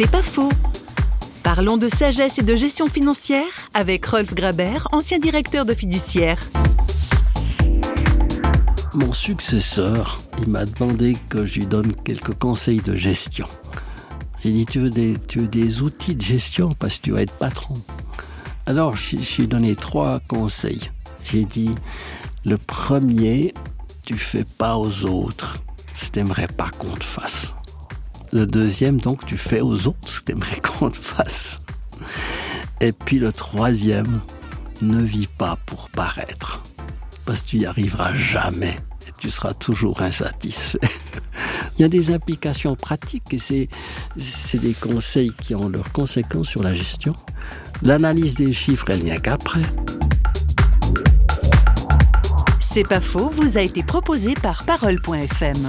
C'est pas faux. Parlons de sagesse et de gestion financière avec Rolf Graber, ancien directeur de fiduciaire. Mon successeur, il m'a demandé que je lui donne quelques conseils de gestion. J'ai dit, tu veux, des, outils de gestion parce que tu vas être patron. Alors, je je lui ai donné trois conseils. J'ai dit, le premier, tu fais pas aux autres ce que t'aimerais pas qu'on te fasse. Le deuxième, donc, tu fais aux autres ce que t'aimerais qu'on te fasse. Et puis le troisième, ne vis pas pour paraître. Parce que tu y arriveras jamais et tu seras toujours insatisfait. Il y a des implications pratiques et c'est, c'est des conseils qui ont leurs conséquences sur la gestion. L'analyse des chiffres, elle vient qu'après. C'est pas faux, vous a été proposé par Parole.fm.